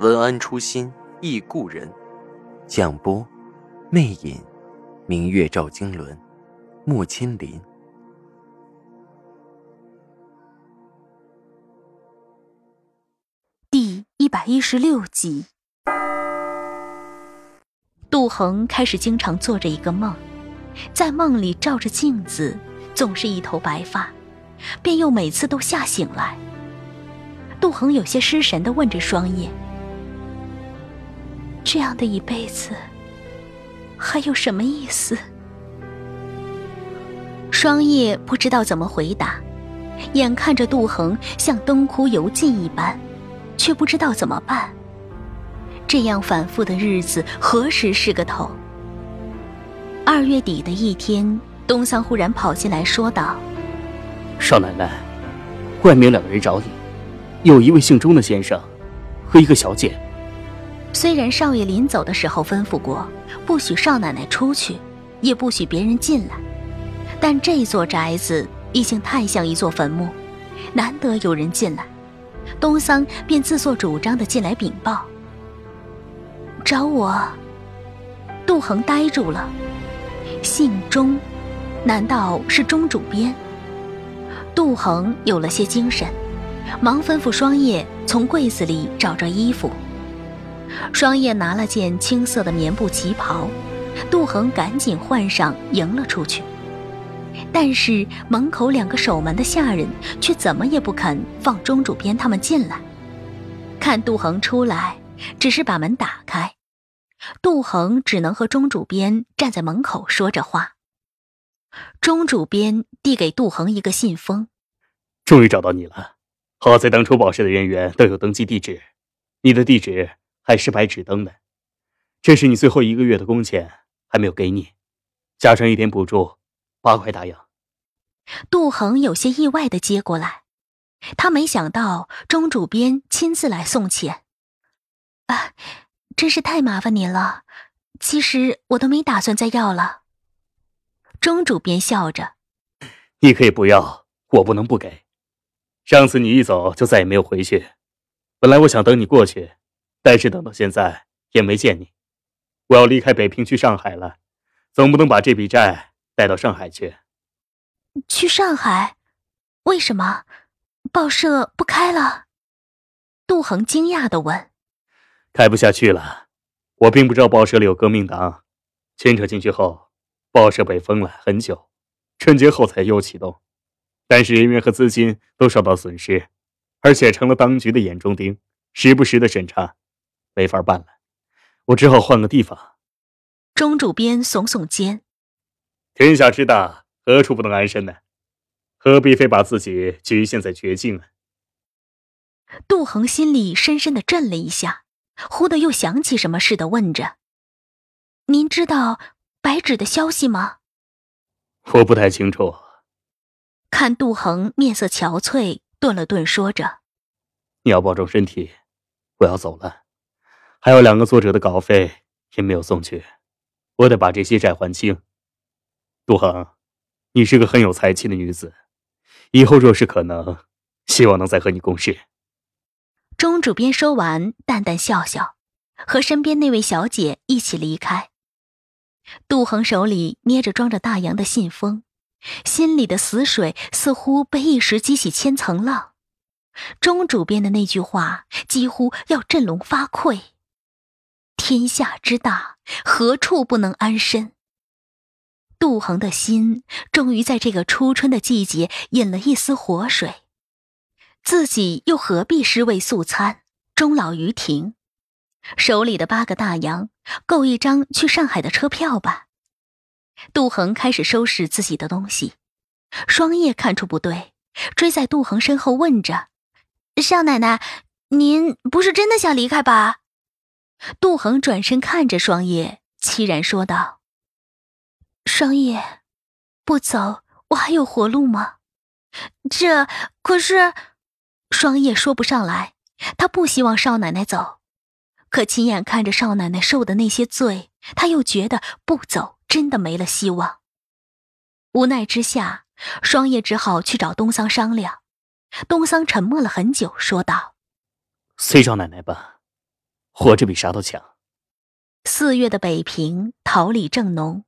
文安初心忆故人，蒋波，魅影，明月照经纶，木千林。第一百一十六集，杜恒开始经常做着一个梦，在梦里照着镜子，总是一头白发，便又每次都吓醒来。杜恒有些失神的问着双叶。这样的一辈子还有什么意思？双叶不知道怎么回答，眼看着杜恒像灯枯油尽一般，却不知道怎么办。这样反复的日子何时是个头？二月底的一天，东桑忽然跑进来说道：“少奶奶，外面有两个人找你，有一位姓钟的先生和一个小姐。”虽然少爷临走的时候吩咐过，不许少奶奶出去，也不许别人进来，但这座宅子已经太像一座坟墓，难得有人进来，东桑便自作主张的进来禀报。找我？杜恒呆住了，姓钟，难道是钟主编？杜恒有了些精神，忙吩咐双叶从柜子里找着衣服。双叶拿了件青色的棉布旗袍，杜恒赶紧换上，迎了出去。但是门口两个守门的下人却怎么也不肯放钟主编他们进来。看杜恒出来，只是把门打开，杜恒只能和钟主编站在门口说着话。钟主编递给杜恒一个信封，终于找到你了。好在当初报社的人员都有登记地址，你的地址。还是白纸登的，这是你最后一个月的工钱，还没有给你，加上一点补助，八块大洋。杜恒有些意外的接过来，他没想到钟主编亲自来送钱，啊，真是太麻烦您了。其实我都没打算再要了。钟主编笑着，你可以不要，我不能不给。上次你一走就再也没有回去，本来我想等你过去。但是等到现在也没见你，我要离开北平去上海了，总不能把这笔债带到上海去。去上海？为什么？报社不开了？杜恒惊讶的问。开不下去了，我并不知道报社里有革命党，牵扯进去后，报社被封了很久，春节后才又启动，但是人员和资金都受到损失，而且成了当局的眼中钉，时不时的审查。没法办了，我只好换个地方。钟主编耸耸肩：“天下之大，何处不能安身呢？何必非把自己局限在绝境啊？”杜恒心里深深的震了一下，忽的又想起什么似的，问着：“您知道白纸的消息吗？”我不太清楚。看杜恒面色憔悴，顿了顿，说着：“你要保重身体，我要走了。”还有两个作者的稿费也没有送去，我得把这些债还清。杜恒，你是个很有才气的女子，以后若是可能，希望能再和你共事。钟主编说完，淡淡笑笑，和身边那位小姐一起离开。杜恒手里捏着装着大洋的信封，心里的死水似乎被一时激起千层浪。钟主编的那句话几乎要振聋发聩。天下之大，何处不能安身？杜恒的心终于在这个初春的季节引了一丝活水，自己又何必尸位素餐，终老于庭？手里的八个大洋够一张去上海的车票吧？杜恒开始收拾自己的东西，双叶看出不对，追在杜恒身后问着：“少奶奶，您不是真的想离开吧？”杜恒转身看着双叶，凄然说道：“双叶，不走，我还有活路吗？”这可是，双叶说不上来。他不希望少奶奶走，可亲眼看着少奶奶受的那些罪，他又觉得不走真的没了希望。无奈之下，双叶只好去找东桑商量。东桑沉默了很久，说道：“随少奶奶吧，活着比啥都强。”四月的北平桃李正浓，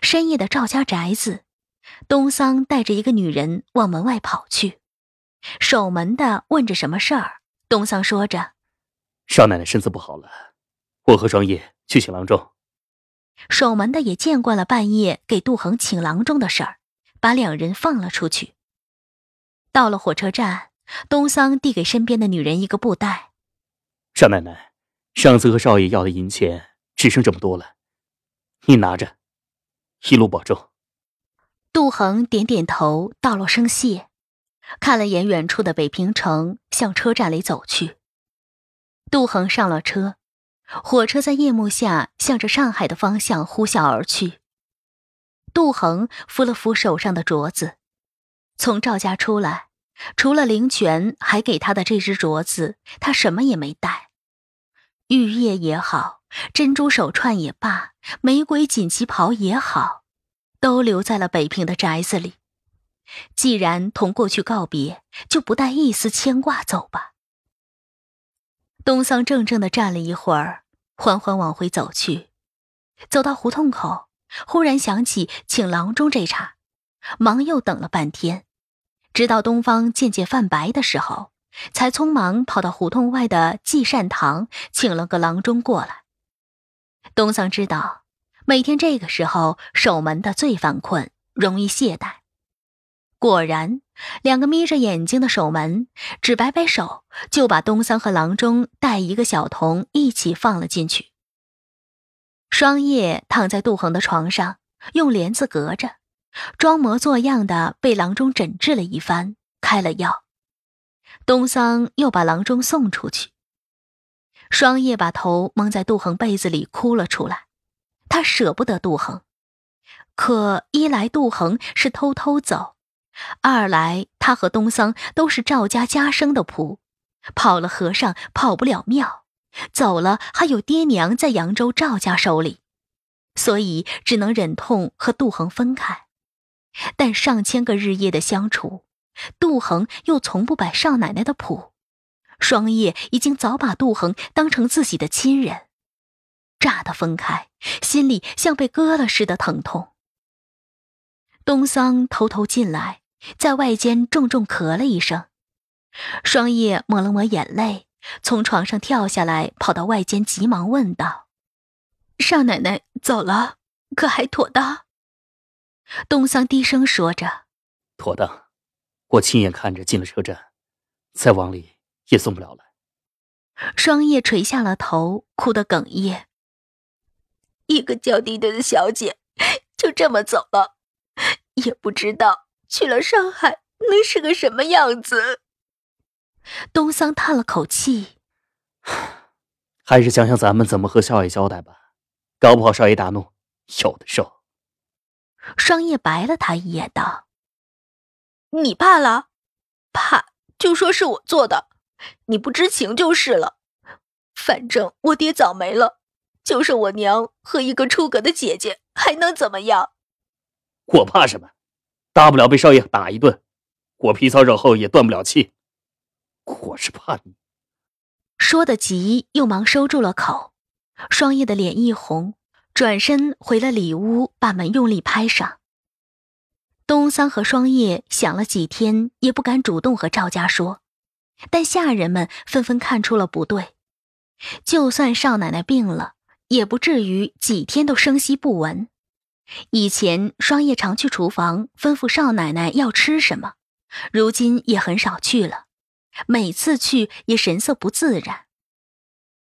深夜的赵家宅子，东桑带着一个女人往门外跑去，守门的问着什么事儿。东桑说着：“少奶奶身子不好了，我和双叶去请郎中。”守门的也见惯了半夜给杜恒请郎中的事儿，把两人放了出去。到了火车站，东桑递给身边的女人一个布袋：“少奶奶，上次和少爷要的银钱只剩这么多了，你拿着，一路保重。”杜恒点点头，道了声谢，看了眼远处的北平城，向车站里走去。杜恒上了车，火车在夜幕下向着上海的方向呼啸而去。杜恒扶了扶手上的镯子。从赵家出来，除了灵泉还给他的这只镯子，他什么也没带。玉叶也好，珍珠手串也罢，玫瑰锦旗袍也好，都留在了北平的宅子里。既然同过去告别，就不带一丝牵挂走吧。东桑怔怔的站了一会儿，缓缓往回走去。走到胡同口，忽然想起请郎中这茬，忙又等了半天。直到东方渐渐泛白的时候，才匆忙跑到胡同外的济善堂，请了个郎中过来。东桑知道，每天这个时候守门的最犯困，容易懈怠。果然，两个眯着眼睛的守门只摆摆手，就把东桑和郎中带一个小童一起放了进去。双叶躺在杜恒的床上，用帘子隔着。装模作样的被郎中诊治了一番，开了药。东桑又把郎中送出去。双叶把头蒙在杜恒被子里哭了出来。他舍不得杜恒，可一来杜恒是偷偷走，二来他和东桑都是赵家家生的仆，跑了和尚跑不了庙，走了还有爹娘在扬州赵家手里，所以只能忍痛和杜恒分开。但上千个日夜的相处，杜恒又从不摆少奶奶的谱，双叶已经早把杜恒当成自己的亲人，乍的分开，心里像被割了似的疼痛。东桑偷偷进来，在外间重重咳了一声，双叶抹了抹眼泪，从床上跳下来，跑到外间，急忙问道：“少奶奶走了，可还妥当？”东桑低声说着：“妥当，我亲眼看着进了车站，再往里也送不了了。”双叶垂下了头，哭得哽咽。一个娇滴滴的小姐，就这么走了，也不知道去了上海能是个什么样子。东桑叹了口气：“还是想想咱们怎么和少爷交代吧，搞不好少爷大怒，有的受。”双叶白了他一眼，道：“你怕了？怕就说是我做的，你不知情就是了。反正我爹早没了，就剩我娘和一个出格的姐姐，还能怎么样？我怕什么？大不了被少爷打一顿，我皮糙肉厚也断不了气。我是怕你。”说的急，又忙收住了口。双叶的脸一红。转身回了里屋，把门用力拍上。东桑和双叶想了几天，也不敢主动和赵家说，但下人们纷纷看出了不对。就算少奶奶病了，也不至于几天都声息不闻。以前双叶常去厨房吩咐少奶奶要吃什么，如今也很少去了，每次去也神色不自然。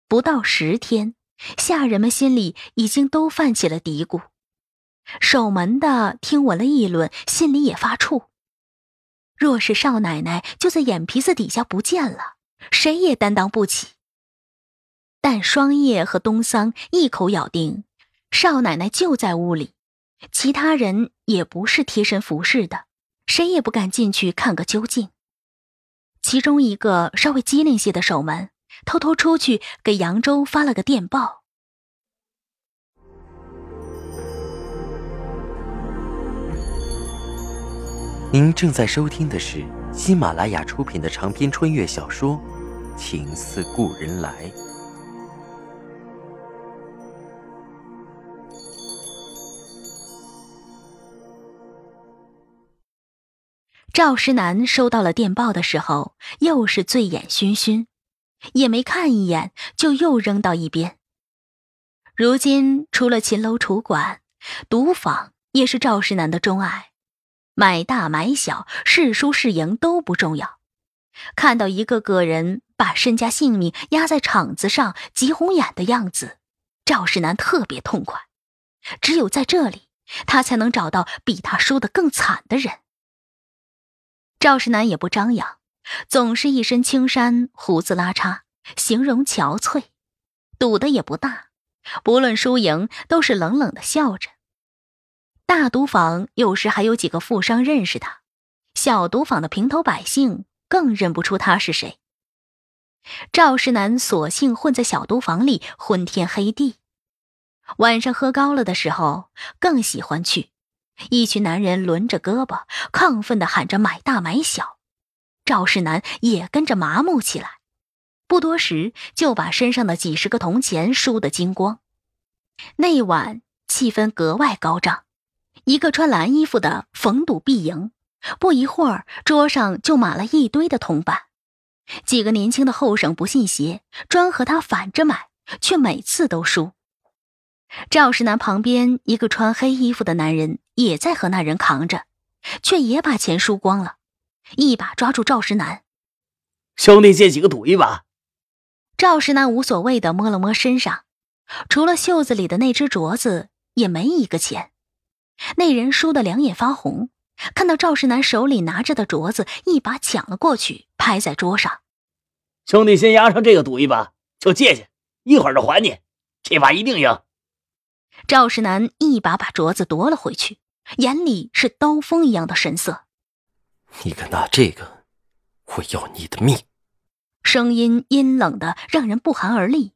不到十天。下人们心里已经都泛起了嘀咕，守门的听闻了议论，心里也发怵。若是少奶奶就在眼皮子底下不见了，谁也担当不起。但双叶和东桑一口咬定少奶奶就在屋里，其他人也不是贴身服侍的，谁也不敢进去看个究竟。其中一个稍微机灵些的守门，偷偷出去给扬州发了个电报。您正在收听的是喜马拉雅出品的长篇穿越小说《情似故人来》。赵石南收到了电报的时候，又是醉眼醺醺，也没看一眼，就又扔到一边。如今除了秦楼楚馆，赌坊也是赵石南的钟爱。买大买小，是输是赢都不重要。看到一个个人把身家性命压在场子上，急红眼的样子，赵世南特别痛快。只有在这里，他才能找到比他输得更惨的人。赵世南也不张扬，总是一身青衫，胡子拉碴，形容憔悴，赌的也不大，不论输赢，都是冷冷的笑着。大赌坊有时还有几个富商认识他，小赌坊的平头百姓更认不出他是谁。赵世南索性混在小赌坊里昏天黑地，晚上喝高了的时候更喜欢去。一群男人轮着胳膊，亢奋地喊着买大买小，赵世南也跟着麻木起来，不多时就把身上的几十个铜钱输得精光。那晚气氛格外高涨。一个穿蓝衣服的逢赌必赢，不一会儿桌上就码了一堆的铜板。几个年轻的后生不信邪，专和他反着买，却每次都输。赵石南旁边一个穿黑衣服的男人也在和那人扛着，却也把钱输光了，一把抓住赵石南：“兄弟，借几个赌一把。”赵石南无所谓的摸了摸身上，除了袖子里的那只镯子，也没一个钱。那人输得两眼发红，看到赵世南手里拿着的镯子，一把抢了过去，拍在桌上：“兄弟，先押上这个赌一把，就借去，一会儿就还你。这把一定赢。”赵世南一把把镯子夺了回去，眼里是刀锋一样的神色：“你敢拿这个，我要你的命！”声音阴冷的让人不寒而栗。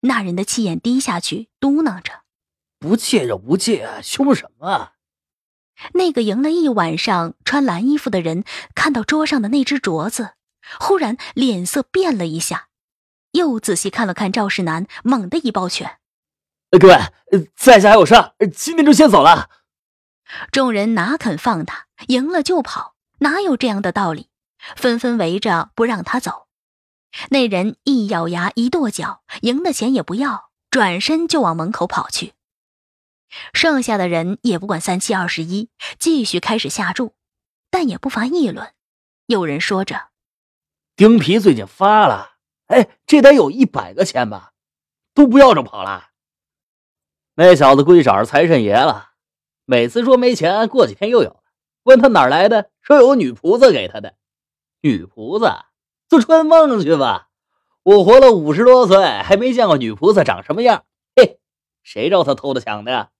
那人的气焰低下去，嘟囔着。不借就不借，凶什么？那个赢了一晚上穿蓝衣服的人看到桌上的那只镯子，忽然脸色变了一下，又仔细看了看赵世南，猛地一抱拳：“各位，在下还有事，今天就先走了。”众人哪肯放他，赢了就跑，哪有这样的道理？纷纷围着不让他走。那人一咬牙，一跺脚，赢的钱也不要，转身就往门口跑去。剩下的人也不管三七二十一，继续开始下注，但也不乏议论。有人说着：“丁皮最近发了，哎，这得有一百个钱吧？都不要着跑了。那小子估计找着财神爷了。每次说没钱，过几天又有了。问他哪来的，说有个女菩萨给他的。女菩萨，做春梦去吧。我活了五十多岁，还没见过女菩萨长什么样。嘿，谁知道他偷的抢的呀？”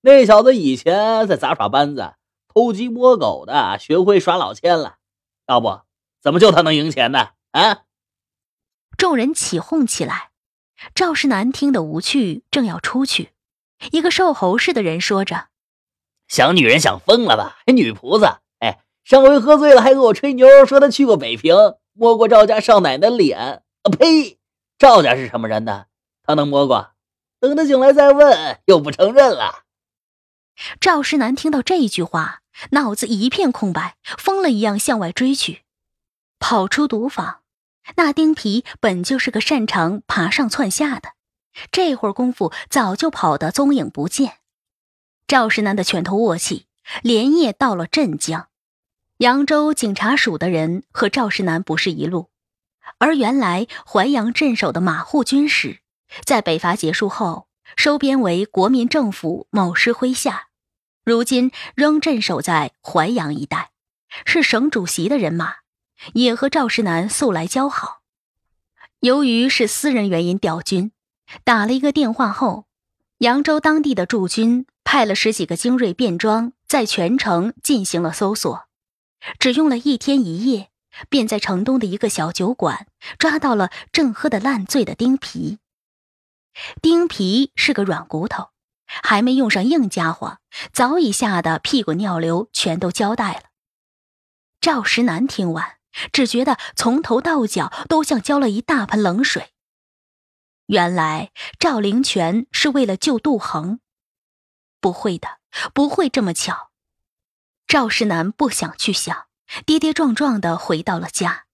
那小子以前在杂耍班子偷鸡摸狗的，学会耍老千了。要不怎么就他能赢钱呢？啊！众人起哄起来。赵世南听得无趣，正要出去，一个瘦猴似的人说着：“想女人想疯了吧？女菩萨！哎，上回喝醉了还跟我吹牛，说他去过北平，摸过赵家少奶奶脸。啊呸！赵家是什么人呢？他能摸过？等他醒来再问，又不承认了。”赵世南听到这一句话，脑子一片空白，疯了一样向外追去，跑出赌坊。那丁皮本就是个擅长爬上窜下的，这会儿功夫早就跑得踪影不见。赵世南的拳头握起，连夜到了镇江。扬州警察署的人和赵世南不是一路，而原来淮阳镇守的马户军使，在北伐结束后。收编为国民政府某师麾下，如今仍镇守在淮阳一带，是省主席的人马，也和赵世南素来交好。由于是私人原因调军，打了一个电话后，扬州当地的驻军派了十几个精锐便装，在全城进行了搜索，只用了一天一夜，便在城东的一个小酒馆抓到了正喝得烂醉的丁皮。丁皮是个软骨头，还没用上硬家伙，早已吓得屁滚尿流，全都交代了。赵石南听完，只觉得从头到脚都像浇了一大盆冷水。原来赵灵泉是为了救杜恒。不会的，不会这么巧。赵石南不想去想，跌跌撞撞的回到了家。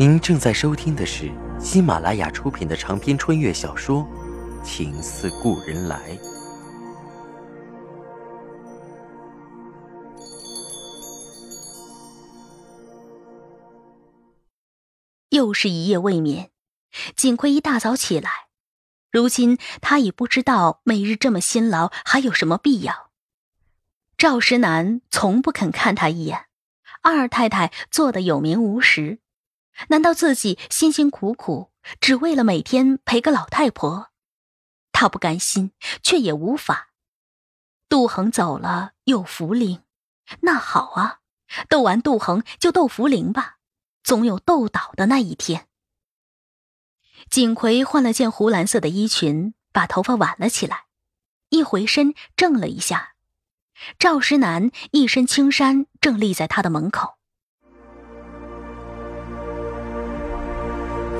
您正在收听的是喜马拉雅出品的长篇穿越小说《情似故人来》。又是一夜未眠，锦葵一大早起来，如今他已不知道每日这么辛劳还有什么必要。赵石南从不肯看他一眼，二太太做的有名无实，难道自己辛辛苦苦只为了每天陪个老太婆？他不甘心，却也无法。杜恒走了，有福灵，那好啊，斗完杜恒就斗福灵吧。总有斗倒的那一天。锦葵换了件湖蓝色的衣裙，把头发挽了起来，一回身怔了一下。赵石南一身青衫，正立在他的门口。